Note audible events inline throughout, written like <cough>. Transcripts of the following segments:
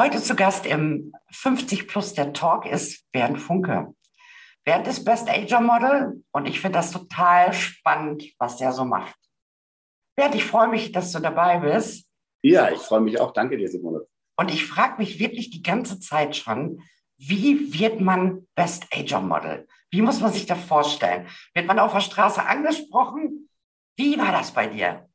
Heute zu Gast im 50 Plus der Talk ist Bernd Funke. Bernd ist Best Ager Model und ich finde das total spannend, was der so macht. Bernd, ich freue mich, dass du dabei bist. Ja, ich freue mich auch. Danke dir, Simone. Und ich frage mich wirklich die ganze Zeit schon, wie wird man Best Ager Model? Wie muss man sich das vorstellen? Wird man auf der Straße angesprochen? Wie war das bei dir?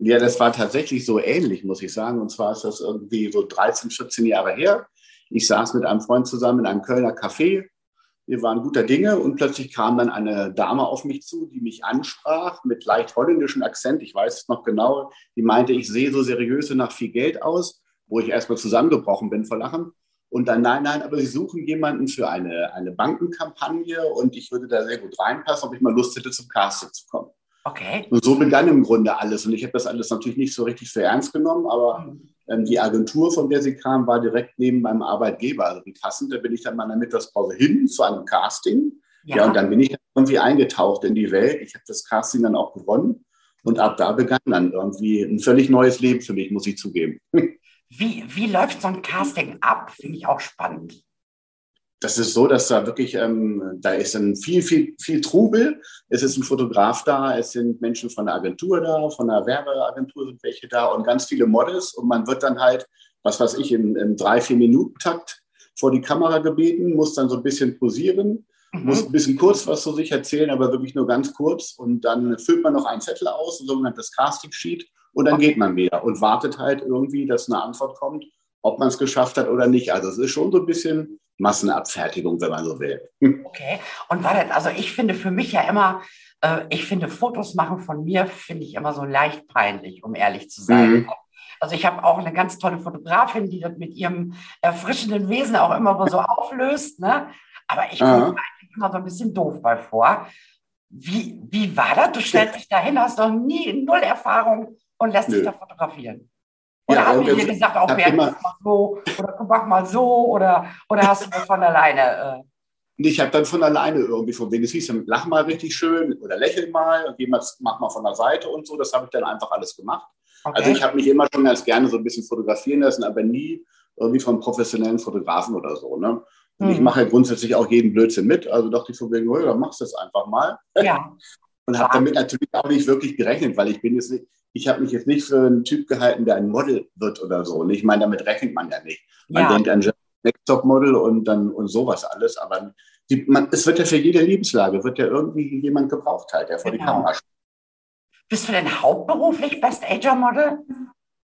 Ja, das war tatsächlich so ähnlich, muss ich sagen. Und zwar ist das irgendwie so 13, 14 Jahre her. Ich saß mit einem Freund zusammen in einem Kölner Café. Wir waren guter Dinge und plötzlich kam dann eine Dame auf mich zu, die mich ansprach mit leicht holländischem Akzent. Ich weiß es noch genau. Die meinte, ich sehe so seriös und nach viel Geld aus, wo ich erstmal zusammengebrochen bin vor Lachen. Und dann, nein, nein, aber Sie suchen jemanden für eine, eine Bankenkampagne und ich würde da sehr gut reinpassen, ob ich mal Lust hätte, zum Casting zu kommen. Okay. Und so begann im Grunde alles. Und ich habe das alles natürlich nicht so richtig für ernst genommen, aber mhm. ähm, die Agentur, von der sie kam, war direkt neben meinem Arbeitgeber. Also wie passend, da bin ich dann mal in der Mittagspause hin zu einem Casting. Ja. ja, und dann bin ich irgendwie eingetaucht in die Welt. Ich habe das Casting dann auch gewonnen. Und ab da begann dann irgendwie ein völlig neues Leben für mich, muss ich zugeben. <laughs> Wie, wie läuft so ein Casting ab? Finde ich auch spannend das ist so, dass da wirklich, ähm, da ist ein viel, viel, viel Trubel. Es ist ein Fotograf da, es sind Menschen von der Agentur da, von der Werbeagentur sind welche da und ganz viele Models. Und man wird dann halt, was weiß ich, im, im drei, vier Minuten Takt vor die Kamera gebeten, muss dann so ein bisschen posieren, mhm. muss ein bisschen kurz was zu sich erzählen, aber wirklich nur ganz kurz. Und dann füllt man noch einen Zettel aus, ein sogenanntes Casting Sheet, und dann geht man wieder und wartet halt irgendwie, dass eine Antwort kommt, ob man es geschafft hat oder nicht. Also es ist schon so ein bisschen Massenabfertigung, wenn man so will. Okay. Und war das, also ich finde für mich ja immer, äh, ich finde Fotos machen von mir, finde ich immer so leicht peinlich, um ehrlich zu sein. Mhm. Also ich habe auch eine ganz tolle Fotografin, die das mit ihrem erfrischenden Wesen auch immer so <laughs> auflöst. Ne? Aber ich komme eigentlich immer so ein bisschen doof bei vor. Wie, wie war das? Du stellst <laughs> dich dahin, hast doch nie null Erfahrung und lässt Nö. dich da fotografieren. Oder ja, haben die dir gesagt, auch Bernd, mach mal so oder mach mal so oder, oder hast du das von alleine? Äh? Ich habe dann von alleine irgendwie von wegen, es hieß, lach mal richtig schön oder lächel mal und jemand mach mal von der Seite und so. Das habe ich dann einfach alles gemacht. Okay. Also ich habe mich immer schon ganz gerne so ein bisschen fotografieren lassen, aber nie irgendwie von professionellen Fotografen oder so. Ne? Und hm. ich mache ja grundsätzlich auch jeden Blödsinn mit. Also dachte ich von wegen, oh, dann machst du es einfach mal. Ja. <laughs> und habe damit natürlich auch nicht wirklich gerechnet, weil ich bin jetzt nicht, ich habe mich jetzt nicht für einen Typ gehalten, der ein Model wird oder so. Und ich meine, damit rechnet man ja nicht. Man ja. denkt an Next-Top-Model und dann und sowas alles. Aber die, man, es wird ja für jede Lebenslage, wird ja irgendwie jemand gebraucht halt, der vor genau. die Kamera steht. Bist du denn hauptberuflich Best Ager Model?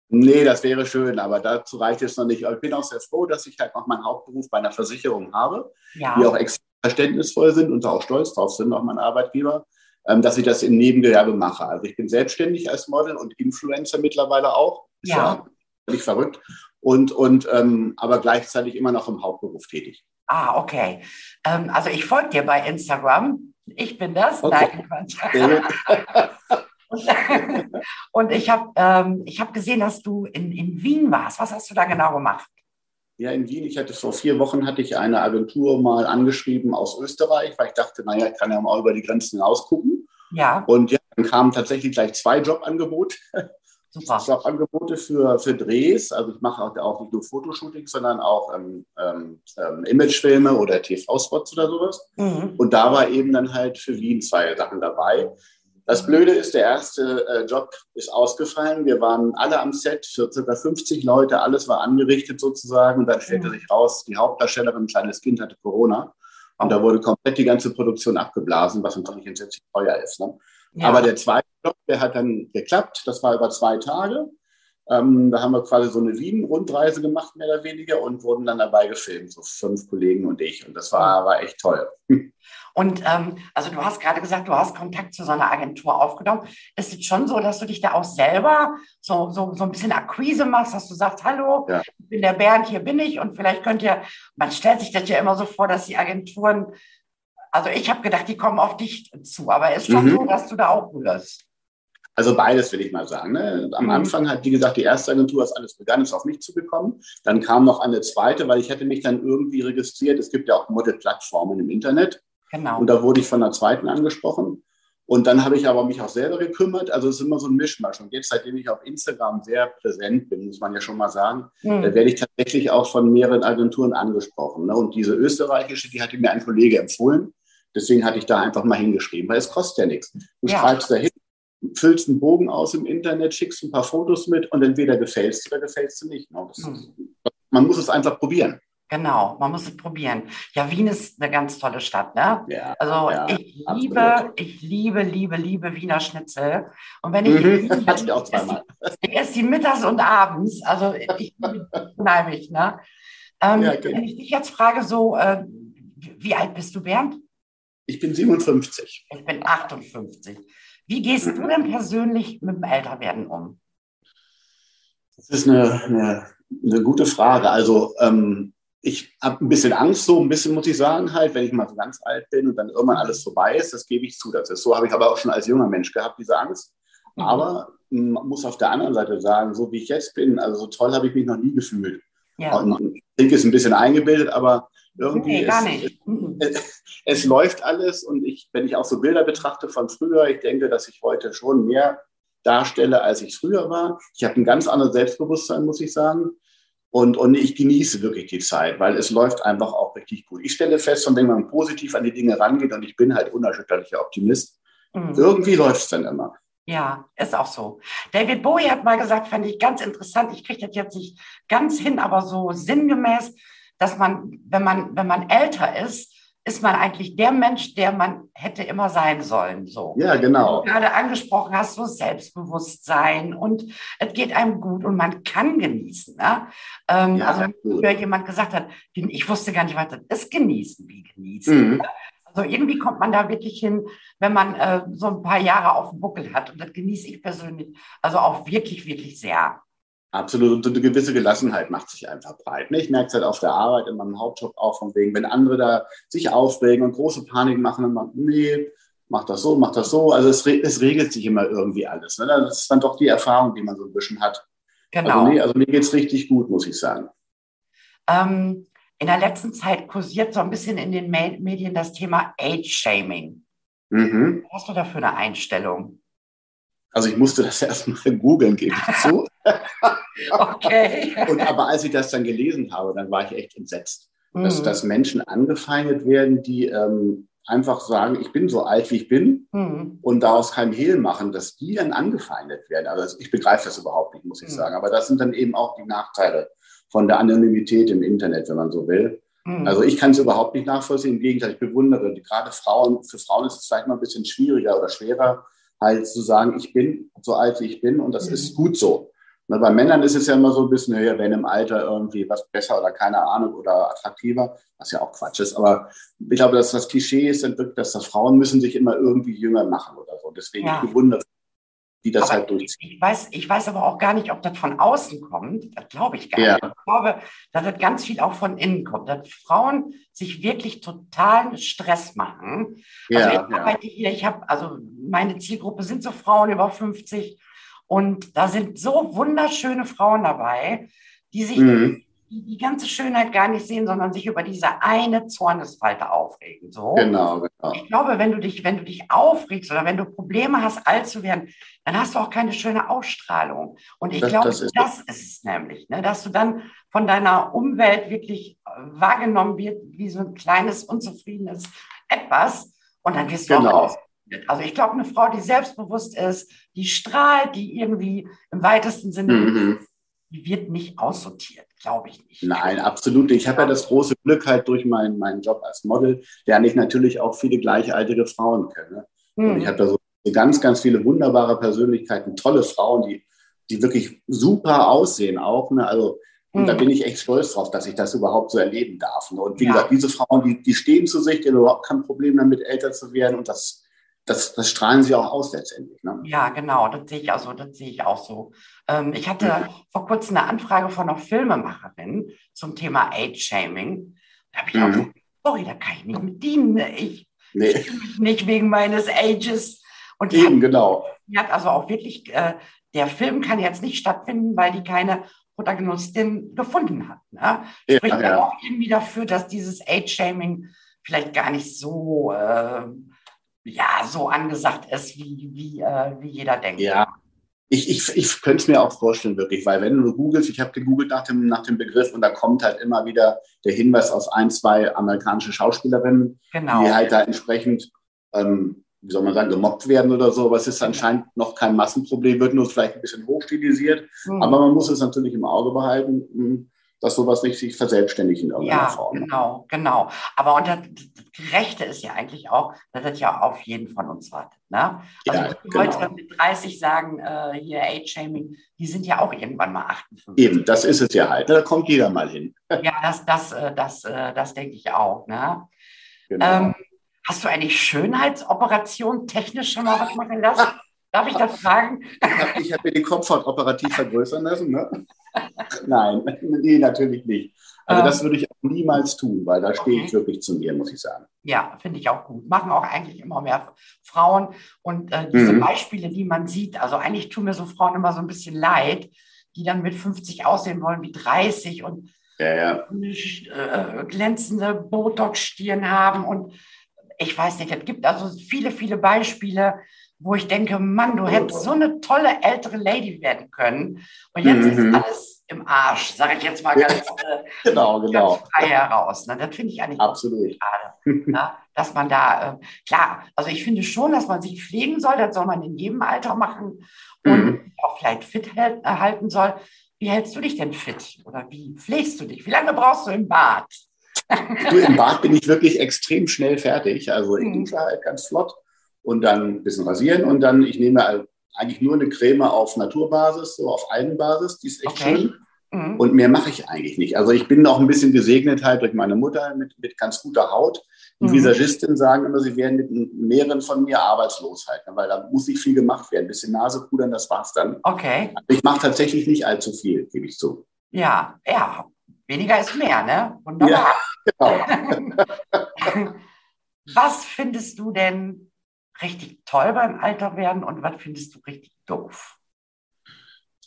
Nee, das wäre schön, aber dazu reicht es noch nicht. Ich bin auch sehr froh, dass ich halt noch meinen Hauptberuf bei einer Versicherung habe, ja. die auch extrem verständnisvoll sind und auch stolz drauf sind, auch mein Arbeitgeber. Ähm, dass ich das im Nebengewerbe mache. Also ich bin selbstständig als Model und Influencer mittlerweile auch. Ja. Völlig verrückt. Und, und und aber gleichzeitig immer noch im Hauptberuf tätig. Ah, okay. Ähm, also ich folge dir bei Instagram. Ich bin das. Okay. Nein, und, <laughs> und ich habe ähm, hab gesehen, dass du in, in Wien warst. Was hast du da genau gemacht? Ja, in Wien. Ich hatte vor vier Wochen hatte ich eine Agentur mal angeschrieben aus Österreich, weil ich dachte, naja, ich kann ja mal über die Grenzen hinaus gucken. Ja. Und ja, dann kamen tatsächlich gleich zwei Jobangebote. Super. <laughs> Jobangebote für, für Drehs. Also ich mache auch, auch nicht nur Fotoshootings, sondern auch ähm, ähm, ähm Imagefilme oder TV-Spots oder sowas. Mhm. Und da war eben dann halt für Wien zwei Sachen dabei. Das Blöde ist, der erste äh, Job ist ausgefallen. Wir waren alle am Set, für ca. 50 Leute, alles war angerichtet sozusagen. Und dann stellte mhm. sich raus, die Hauptdarstellerin, ein kleines Kind, hatte Corona. Und da wurde komplett die ganze Produktion abgeblasen, was natürlich entsetzlich teuer ist. Ne? Ja. Aber der zweite Job, der hat dann geklappt. Das war über zwei Tage. Ähm, da haben wir quasi so eine Wien-Rundreise gemacht, mehr oder weniger, und wurden dann dabei gefilmt, so fünf Kollegen und ich. Und das war, war echt toll. <laughs> Und ähm, also du hast gerade gesagt, du hast Kontakt zu so einer Agentur aufgenommen. Ist es schon so, dass du dich da auch selber so, so, so ein bisschen Akquise machst, dass du sagst, hallo, ja. ich bin der Bernd, hier bin ich und vielleicht könnt ihr, man stellt sich das ja immer so vor, dass die Agenturen, also ich habe gedacht, die kommen auf dich zu, aber ist schon mhm. so, dass du da auch rührst. Also beides will ich mal sagen. Ne? Am mhm. Anfang hat, wie gesagt, die erste Agentur, als alles begann, ist auf mich zugekommen. Dann kam noch eine zweite, weil ich hätte mich dann irgendwie registriert. Es gibt ja auch Model-Plattformen im Internet. Genau. Und da wurde ich von der zweiten angesprochen. Und dann habe ich aber mich auch selber gekümmert. Also es ist immer so ein Mischmasch. Und jetzt, seitdem ich auf Instagram sehr präsent bin, muss man ja schon mal sagen, mhm. da werde ich tatsächlich auch von mehreren Agenturen angesprochen. Ne? Und diese österreichische, die hatte mir ein Kollege empfohlen. Deswegen hatte ich da einfach mal hingeschrieben, weil es kostet ja nichts. Du ja. schreibst da hin, füllst einen Bogen aus im Internet, schickst ein paar Fotos mit und entweder gefällst du oder gefällst du nicht. Ne? Das, mhm. Man muss es einfach probieren. Genau, man muss es probieren. Ja, Wien ist eine ganz tolle Stadt, ne? Ja, also ja, ich liebe, absolut. ich liebe, liebe, liebe Wiener Schnitzel. Und wenn ich, mhm. ich, <laughs> ich auch zweimal. Ich esse die mittags und abends. Also ich unheimlich, ne? Ähm, ja, okay. Wenn ich dich jetzt frage, so, äh, wie alt bist du, Bernd? Ich bin 57. Ich bin 58. Wie gehst du denn persönlich mit dem Älterwerden um? Das ist eine, eine, eine gute Frage. Also ähm, ich habe ein bisschen Angst, so ein bisschen muss ich sagen, halt, wenn ich mal so ganz alt bin und dann irgendwann alles vorbei ist, das gebe ich zu. Das ist so, habe ich aber auch schon als junger Mensch gehabt, diese Angst. Mhm. Aber man muss auf der anderen Seite sagen, so wie ich jetzt bin, also so toll habe ich mich noch nie gefühlt. Ja. Und ich denke, es ist ein bisschen eingebildet, aber irgendwie nee, gar nicht. <laughs> Es, es, läuft alles und ich, wenn ich auch so Bilder betrachte von früher, ich denke, dass ich heute schon mehr darstelle, als ich früher war. Ich habe ein ganz anderes Selbstbewusstsein, muss ich sagen. Und, und ich genieße wirklich die Zeit, weil es läuft einfach auch richtig gut. Ich stelle fest, und wenn man positiv an die Dinge rangeht, und ich bin halt unerschütterlicher Optimist, mhm. irgendwie läuft es dann immer. Ja, ist auch so. David Bowie hat mal gesagt, fand ich ganz interessant, ich kriege das jetzt nicht ganz hin, aber so sinngemäß, dass man, wenn man, wenn man älter ist, ist man eigentlich der Mensch, der man hätte immer sein sollen. So. Ja, genau. Wie du gerade angesprochen hast, so Selbstbewusstsein und es geht einem gut und man kann genießen. Ne? Ähm, ja, also früher jemand gesagt hat, ich wusste gar nicht, was das ist, genießen, wie genießen. Mhm. Ne? Also irgendwie kommt man da wirklich hin, wenn man äh, so ein paar Jahre auf dem Buckel hat. Und das genieße ich persönlich also auch wirklich, wirklich sehr. Absolut. Und eine gewisse Gelassenheit macht sich einfach breit. Ne? Ich merke es halt auf der Arbeit, in meinem Hauptjob auch von wegen, wenn andere da sich aufregen und große Panik machen, dann man, nee, mach das so, mach das so. Also es, es regelt sich immer irgendwie alles. Ne? Das ist dann doch die Erfahrung, die man so ein bisschen hat. Genau. Also, nee, also mir geht es richtig gut, muss ich sagen. Ähm, in der letzten Zeit kursiert so ein bisschen in den Medien das Thema Age-Shaming. Mhm. Was hast du da für eine Einstellung? Also ich musste das <laughs> erstmal googeln, gebe ich zu. <laughs> okay. Und aber als ich das dann gelesen habe, dann war ich echt entsetzt, mhm. dass, dass Menschen angefeindet werden, die ähm, einfach sagen, ich bin so alt, wie ich bin mhm. und daraus kein Hehl machen, dass die dann angefeindet werden. Also ich begreife das überhaupt nicht, muss ich mhm. sagen. Aber das sind dann eben auch die Nachteile von der Anonymität im Internet, wenn man so will. Mhm. Also ich kann es überhaupt nicht nachvollziehen. Im Gegenteil, ich bewundere. Gerade Frauen, für Frauen ist es vielleicht mal ein bisschen schwieriger oder schwerer, halt zu sagen, ich bin so alt, wie ich bin und das mhm. ist gut so. Und bei Männern ist es ja immer so ein bisschen, ja, wenn im Alter irgendwie was besser oder keine Ahnung oder attraktiver, was ja auch Quatsch ist. Aber ich glaube, dass das Klischee ist, dass das Frauen müssen sich immer irgendwie jünger machen oder so. Deswegen ja. ich bewundere die das aber halt durchziehen. Ich weiß, ich weiß aber auch gar nicht, ob das von außen kommt. Das glaube ich gar ja. nicht. Ich glaube, dass das ganz viel auch von innen kommt. Dass Frauen sich wirklich totalen Stress machen. Also ja, ich arbeite ja. hier, ich habe, also meine Zielgruppe sind so Frauen über 50 und da sind so wunderschöne Frauen dabei, die sich mhm die die ganze Schönheit gar nicht sehen, sondern sich über diese eine Zornesfalte aufregen. So. Genau, genau. Ich glaube, wenn du dich, wenn du dich aufregst oder wenn du Probleme hast, alt zu werden, dann hast du auch keine schöne Ausstrahlung. Und ich das, glaube, das, ist, das ist es nämlich, ne? dass du dann von deiner Umwelt wirklich äh, wahrgenommen wird wie so ein kleines, unzufriedenes etwas. Und dann wirst du genau. auch Also ich glaube, eine Frau, die selbstbewusst ist, die strahlt, die irgendwie im weitesten Sinne, mhm. die wird nicht aussortiert, glaube ich nicht. Nein, absolut. Ich habe ja das große Glück halt durch meinen, meinen Job als Model, lerne ich natürlich auch viele gleichaltrige Frauen kennen. Mhm. Und ich habe da so ganz, ganz viele wunderbare Persönlichkeiten, tolle Frauen, die, die wirklich super aussehen auch. Ne? Also und mhm. da bin ich echt stolz drauf, dass ich das überhaupt so erleben darf. Ne? Und wie ja. gesagt, diese Frauen, die, die stehen zu sich, die haben überhaupt kein Problem damit, älter zu werden. Und das, das, das strahlen sie auch aus letztendlich. Ne? Ja, genau, das sehe ich also, das sehe ich auch so. Ähm, ich hatte mhm. vor kurzem eine Anfrage von einer Filmemacherin zum Thema Age-Shaming. Da habe ich mhm. auch gesagt, sorry, da kann ich nicht mit dienen. Ich, nee. ich nicht wegen meines Ages. Und die Eben, hat, genau. Die hat also auch wirklich, äh, der Film kann jetzt nicht stattfinden, weil die keine Protagonistin gefunden hat. Ne? Spricht ja, ja. auch irgendwie dafür, dass dieses Age-Shaming vielleicht gar nicht so, äh, ja, so angesagt ist, wie, wie, äh, wie jeder denkt. Ja, ich, ich, ich könnte es mir auch vorstellen, wirklich, weil wenn du googelst, ich habe gegoogelt nach dem, nach dem Begriff und da kommt halt immer wieder der Hinweis auf ein, zwei amerikanische Schauspielerinnen, genau. die halt da entsprechend ähm, wie soll man sagen, gemobbt werden oder so, aber es ist anscheinend noch kein Massenproblem, wird nur vielleicht ein bisschen hochstilisiert. Mhm. Aber man muss es natürlich im Auge behalten, hm, dass sowas nicht sich verselbstständigt in irgendeiner ja, Form. Genau, genau. Aber und das, Gerechte ist ja eigentlich auch, dass das ja auf jeden von uns wartet. Ne? Also ja, die genau. Leute mit 30 sagen, äh, hier Age-Shaming, die sind ja auch irgendwann mal 58. Eben, das ist es ja halt. Da kommt jeder mal hin. <laughs> Ja, das, das, äh, das, äh, das denke ich auch. Ne? Genau. Ähm, Hast du eine Schönheitsoperation technisch schon mal was machen lassen? Darf ich das fragen? Ich habe mir den Kopfhaut operativ vergrößern lassen. Ne? Nein, nee, natürlich nicht. Also ähm, das würde ich auch niemals tun, weil da stehe okay. ich wirklich zu mir, muss ich sagen. Ja, finde ich auch gut. Machen auch eigentlich immer mehr Frauen. Und äh, diese mhm. Beispiele, die man sieht, also eigentlich tun mir so Frauen immer so ein bisschen leid, die dann mit 50 aussehen wollen wie 30 und ja, ja. Äh, glänzende Botox-Stirn haben und ich weiß nicht, es gibt also viele, viele Beispiele, wo ich denke, Mann, du hättest so eine tolle ältere Lady werden können. Und jetzt mhm. ist alles im Arsch, sage ich jetzt mal ganz, äh, genau, <laughs> genau. Ganz frei heraus. Ne? Das finde ich eigentlich Absolut. schade, <laughs> ne? dass man da, äh, klar, also ich finde schon, dass man sich pflegen soll, das soll man in jedem Alter machen und mhm. auch vielleicht fit halten soll. Wie hältst du dich denn fit? Oder wie pflegst du dich? Wie lange brauchst du im Bad? Du, im <laughs> Bad bin ich wirklich extrem schnell fertig. Also ich mhm. dusche halt ganz flott und dann ein bisschen rasieren und dann, ich nehme eigentlich nur eine Creme auf Naturbasis, so auf Algenbasis, die ist echt okay. schön. Mhm. Und mehr mache ich eigentlich nicht. Also ich bin auch ein bisschen gesegnet halt durch meine Mutter mit, mit ganz guter Haut. Die mhm. Visagistinnen sagen immer, sie werden mit mehreren von mir arbeitslos halt, ne, weil da muss nicht viel gemacht werden. Ein bisschen Nase pudern, das war's dann. Okay. Also ich mache tatsächlich nicht allzu viel, gebe ich zu. Ja, ja, weniger ist mehr, ne? Wunderbar. Ja, genau. <laughs> <laughs> was findest du denn richtig toll beim Alterwerden und was findest du richtig doof?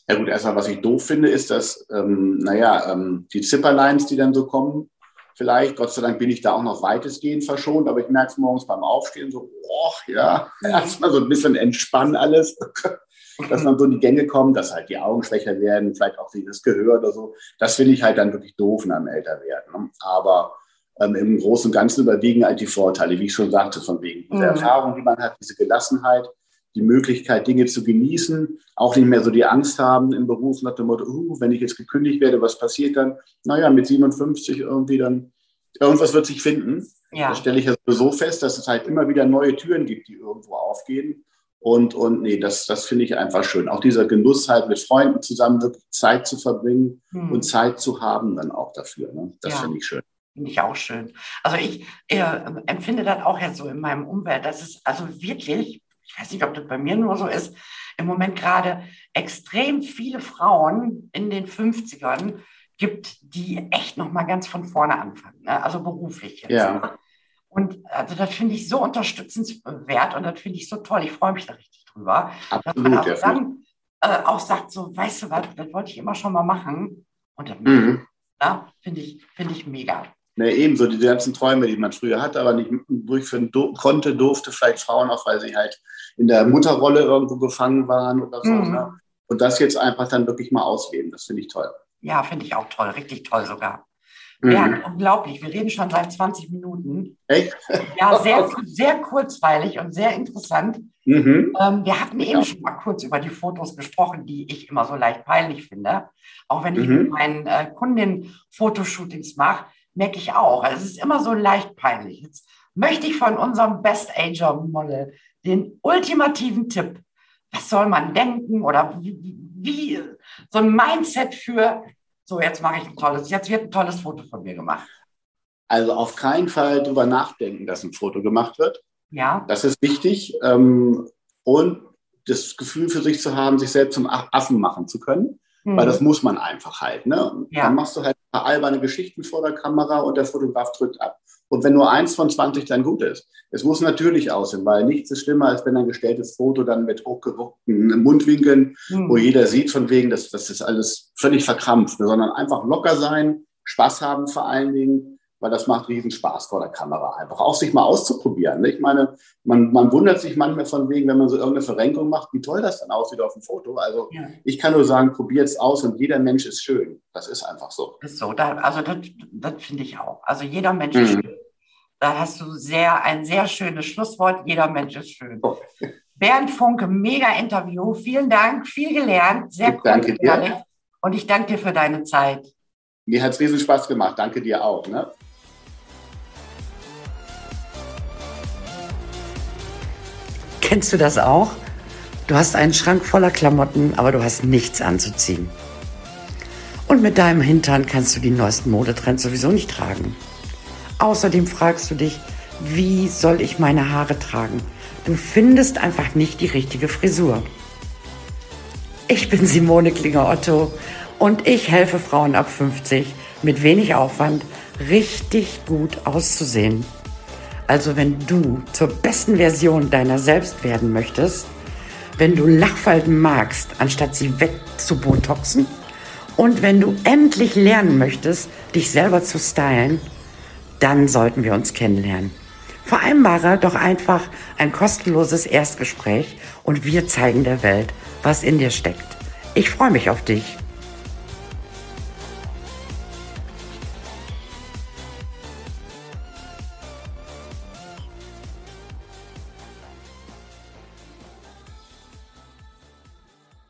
Ja gut, erstmal, was ich doof finde, ist, dass, ähm, naja, ähm, die Zipperlines, die dann so kommen, vielleicht, Gott sei Dank bin ich da auch noch weitestgehend verschont, aber ich merke es morgens beim Aufstehen so, oh, ja, <laughs> erstmal so ein bisschen entspannen alles <laughs> dass man so in die Gänge kommt, dass halt die Augen schwächer werden, vielleicht auch das Gehör oder so. Das finde ich halt dann wirklich doof einem Älterwerden. Ne? Aber ähm, im Großen und Ganzen überwiegen halt die Vorteile, wie ich schon sagte, von wegen dieser mhm. Erfahrung, die man hat, diese Gelassenheit, die Möglichkeit, Dinge zu genießen, auch nicht mehr so die Angst haben im Beruf nach dem Motto, uh, wenn ich jetzt gekündigt werde, was passiert dann? Naja, mit 57 irgendwie dann, irgendwas wird sich finden. Ja. Das stelle ich ja so fest, dass es halt immer wieder neue Türen gibt, die irgendwo aufgehen. Und, und nee, das, das finde ich einfach schön. Auch dieser Genuss halt mit Freunden zusammen wirklich Zeit zu verbringen hm. und Zeit zu haben dann auch dafür. Ne? Das ja. finde ich schön. Finde ich auch schön. Also ich äh, empfinde das auch jetzt so in meinem Umfeld. Das ist also wirklich, ich weiß nicht, ob das bei mir nur so ist, im Moment gerade extrem viele Frauen in den 50ern gibt, die echt nochmal ganz von vorne anfangen. Ne? Also beruflich jetzt. Ja. Und also das finde ich so unterstützenswert und das finde ich so toll. Ich freue mich da richtig drüber. Absolut, dass man auch dann äh, auch sagt, so, weißt du was, das wollte ich immer schon mal machen. Und das mhm. ja, finde ich, find ich mega. Ne, ebenso die ganzen Träume, die man früher hatte, aber nicht durchführen do konnte, durfte, vielleicht Frauen auch, weil sie halt in der Mutterrolle irgendwo gefangen waren oder so. Mhm. Ne? Und das jetzt einfach dann wirklich mal ausleben, das finde ich toll. Ja, finde ich auch toll, richtig toll sogar. Mhm. Ja, unglaublich. Wir reden schon seit 20 Minuten. Echt? Ja, sehr, <laughs> sehr kurzweilig und sehr interessant. Mhm. Ähm, wir hatten eben ja. schon mal kurz über die Fotos gesprochen, die ich immer so leicht peinlich finde. Auch wenn ich mhm. mit meinen äh, Kundinnen Fotoshootings mache, merke ich auch. Also es ist immer so leicht peinlich. Jetzt möchte ich von unserem Best Ager Model den ultimativen Tipp. Was soll man denken oder wie, wie so ein Mindset für so, jetzt mache ich ein tolles, jetzt wird ein tolles Foto von mir gemacht. Also auf keinen Fall drüber nachdenken, dass ein Foto gemacht wird. Ja. Das ist wichtig. Ähm, und das Gefühl für sich zu haben, sich selbst zum Affen machen zu können. Mhm. Weil das muss man einfach halt. Ne? Ja. Dann machst du halt paar alberne Geschichten vor der Kamera und der Fotograf drückt ab. Und wenn nur eins von 20 dann gut ist. Es muss natürlich aussehen, weil nichts ist schlimmer, als wenn ein gestelltes Foto dann mit hochgewuckten Mundwinkeln, mhm. wo jeder sieht von wegen, dass das ist alles völlig verkrampft, sondern einfach locker sein, Spaß haben vor allen Dingen weil das macht riesen Spaß vor der Kamera einfach. Auch sich mal auszuprobieren. Ne? Ich meine, man, man wundert sich manchmal von wegen, wenn man so irgendeine Verrenkung macht, wie toll das dann aussieht auf dem Foto. Also ja. ich kann nur sagen, probiert es aus und jeder Mensch ist schön. Das ist einfach so. Ist so, da, also das, das finde ich auch. Also jeder Mensch mhm. ist schön. Da hast du sehr, ein sehr schönes Schlusswort. Jeder Mensch ist schön. Oh. Bernd Funke, mega Interview. Vielen Dank, viel gelernt, sehr cool. Danke dir. Und ich danke dir für deine Zeit. Mir hat es riesen Spaß gemacht. Danke dir auch. Ne? Kennst du das auch? Du hast einen Schrank voller Klamotten, aber du hast nichts anzuziehen. Und mit deinem Hintern kannst du die neuesten Modetrends sowieso nicht tragen. Außerdem fragst du dich, wie soll ich meine Haare tragen? Du findest einfach nicht die richtige Frisur. Ich bin Simone Klinger-Otto und ich helfe Frauen ab 50 mit wenig Aufwand richtig gut auszusehen. Also wenn du zur besten Version deiner selbst werden möchtest, wenn du Lachfalten magst, anstatt sie wegzubotoxen und wenn du endlich lernen möchtest, dich selber zu stylen, dann sollten wir uns kennenlernen. Vereinbare doch einfach ein kostenloses Erstgespräch und wir zeigen der Welt, was in dir steckt. Ich freue mich auf dich.